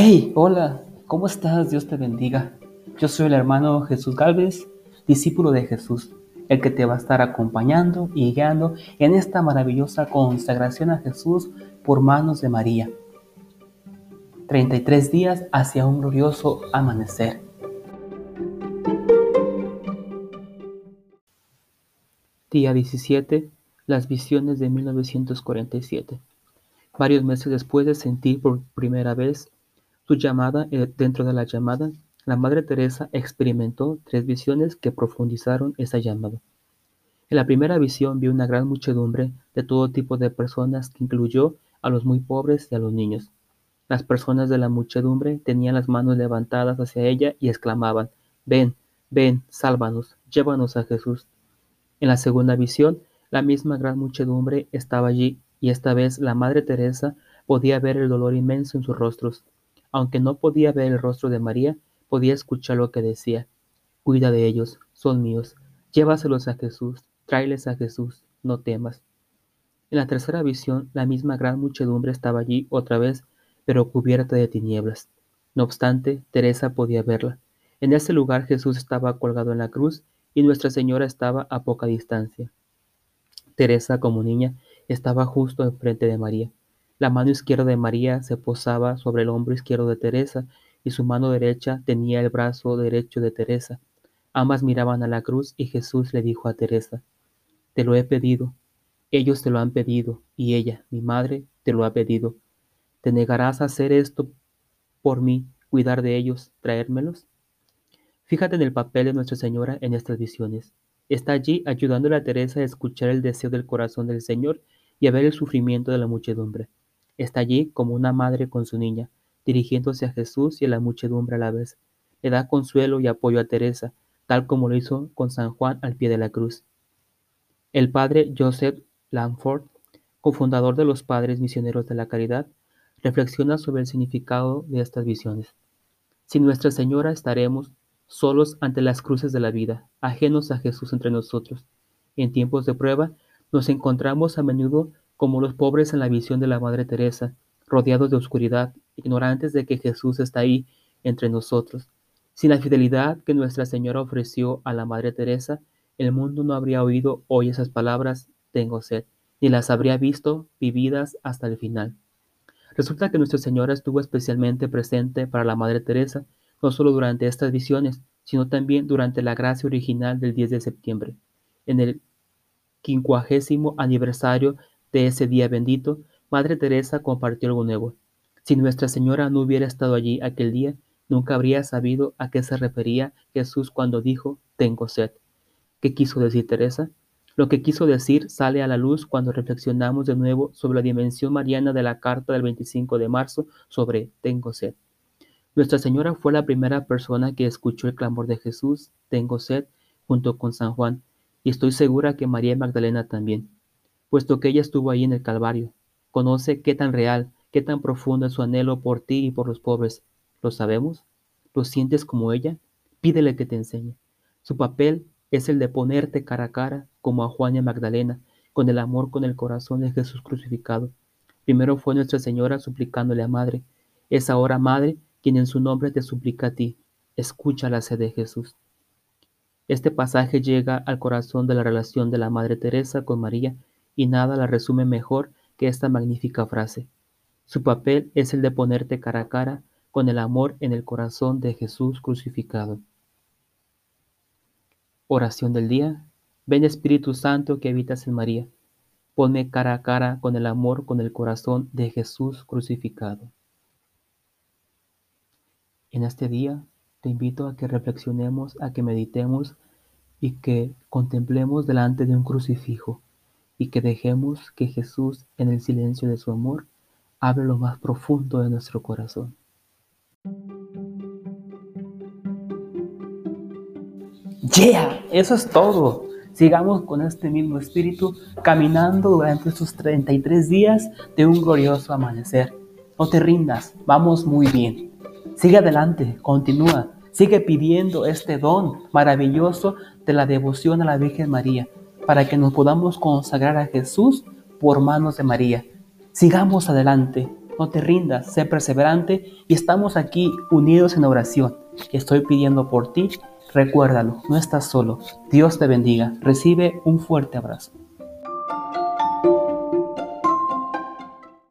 Hey, hola, ¿cómo estás? Dios te bendiga. Yo soy el hermano Jesús Galvez, discípulo de Jesús, el que te va a estar acompañando y guiando en esta maravillosa consagración a Jesús por manos de María. 33 días hacia un glorioso amanecer. Día 17. Las visiones de 1947. Varios meses después de sentir por primera vez su llamada, eh, dentro de la llamada, la Madre Teresa experimentó tres visiones que profundizaron esa llamada. En la primera visión vio una gran muchedumbre de todo tipo de personas que incluyó a los muy pobres y a los niños. Las personas de la muchedumbre tenían las manos levantadas hacia ella y exclamaban, Ven, ven, sálvanos, llévanos a Jesús. En la segunda visión, la misma gran muchedumbre estaba allí y esta vez la Madre Teresa podía ver el dolor inmenso en sus rostros. Aunque no podía ver el rostro de María, podía escuchar lo que decía. Cuida de ellos, son míos. Llévaselos a Jesús, tráeles a Jesús, no temas. En la tercera visión, la misma gran muchedumbre estaba allí otra vez, pero cubierta de tinieblas. No obstante, Teresa podía verla. En ese lugar Jesús estaba colgado en la cruz y Nuestra Señora estaba a poca distancia. Teresa, como niña, estaba justo enfrente de María. La mano izquierda de María se posaba sobre el hombro izquierdo de Teresa y su mano derecha tenía el brazo derecho de Teresa. Ambas miraban a la cruz y Jesús le dijo a Teresa, Te lo he pedido, ellos te lo han pedido, y ella, mi madre, te lo ha pedido. ¿Te negarás a hacer esto por mí, cuidar de ellos, traérmelos? Fíjate en el papel de Nuestra Señora en estas visiones. Está allí ayudándole a Teresa a escuchar el deseo del corazón del Señor y a ver el sufrimiento de la muchedumbre. Está allí como una madre con su niña, dirigiéndose a Jesús y a la muchedumbre a la vez. Le da consuelo y apoyo a Teresa, tal como lo hizo con San Juan al pie de la cruz. El padre Joseph Langford, cofundador de los Padres Misioneros de la Caridad, reflexiona sobre el significado de estas visiones. Sin Nuestra Señora estaremos solos ante las cruces de la vida, ajenos a Jesús entre nosotros. En tiempos de prueba, nos encontramos a menudo como los pobres en la visión de la Madre Teresa, rodeados de oscuridad, ignorantes de que Jesús está ahí entre nosotros. Sin la fidelidad que Nuestra Señora ofreció a la Madre Teresa, el mundo no habría oído hoy esas palabras, tengo sed, ni las habría visto vividas hasta el final. Resulta que Nuestra Señora estuvo especialmente presente para la Madre Teresa, no solo durante estas visiones, sino también durante la gracia original del 10 de septiembre. En el quincuagésimo aniversario de ese día bendito, Madre Teresa compartió algo nuevo. Si Nuestra Señora no hubiera estado allí aquel día, nunca habría sabido a qué se refería Jesús cuando dijo, tengo sed. ¿Qué quiso decir Teresa? Lo que quiso decir sale a la luz cuando reflexionamos de nuevo sobre la dimensión mariana de la carta del 25 de marzo sobre tengo sed. Nuestra Señora fue la primera persona que escuchó el clamor de Jesús, tengo sed, junto con San Juan, y estoy segura que María Magdalena también, puesto que ella estuvo ahí en el Calvario. Conoce qué tan real, qué tan profundo es su anhelo por ti y por los pobres. ¿Lo sabemos? ¿Lo sientes como ella? Pídele que te enseñe. Su papel es el de ponerte cara a cara, como a Juan y a Magdalena, con el amor con el corazón de Jesús crucificado. Primero fue Nuestra Señora suplicándole a Madre. Es ahora Madre quien en su nombre te suplica a ti. Escucha la sed de Jesús. Este pasaje llega al corazón de la relación de la Madre Teresa con María y nada la resume mejor que esta magnífica frase. Su papel es el de ponerte cara a cara con el amor en el corazón de Jesús crucificado. Oración del día. Ven Espíritu Santo que habitas en María. Ponme cara a cara con el amor, con el corazón de Jesús crucificado. En este día te invito a que reflexionemos, a que meditemos y que contemplemos delante de un crucifijo y que dejemos que Jesús, en el silencio de su amor, hable lo más profundo de nuestro corazón. Yeah, eso es todo. Sigamos con este mismo espíritu caminando durante estos 33 días de un glorioso amanecer. No te rindas, vamos muy bien. Sigue adelante, continúa, sigue pidiendo este don maravilloso de la devoción a la Virgen María, para que nos podamos consagrar a Jesús por manos de María. Sigamos adelante, no te rindas, sé perseverante y estamos aquí unidos en oración. Estoy pidiendo por ti, recuérdalo, no estás solo. Dios te bendiga, recibe un fuerte abrazo.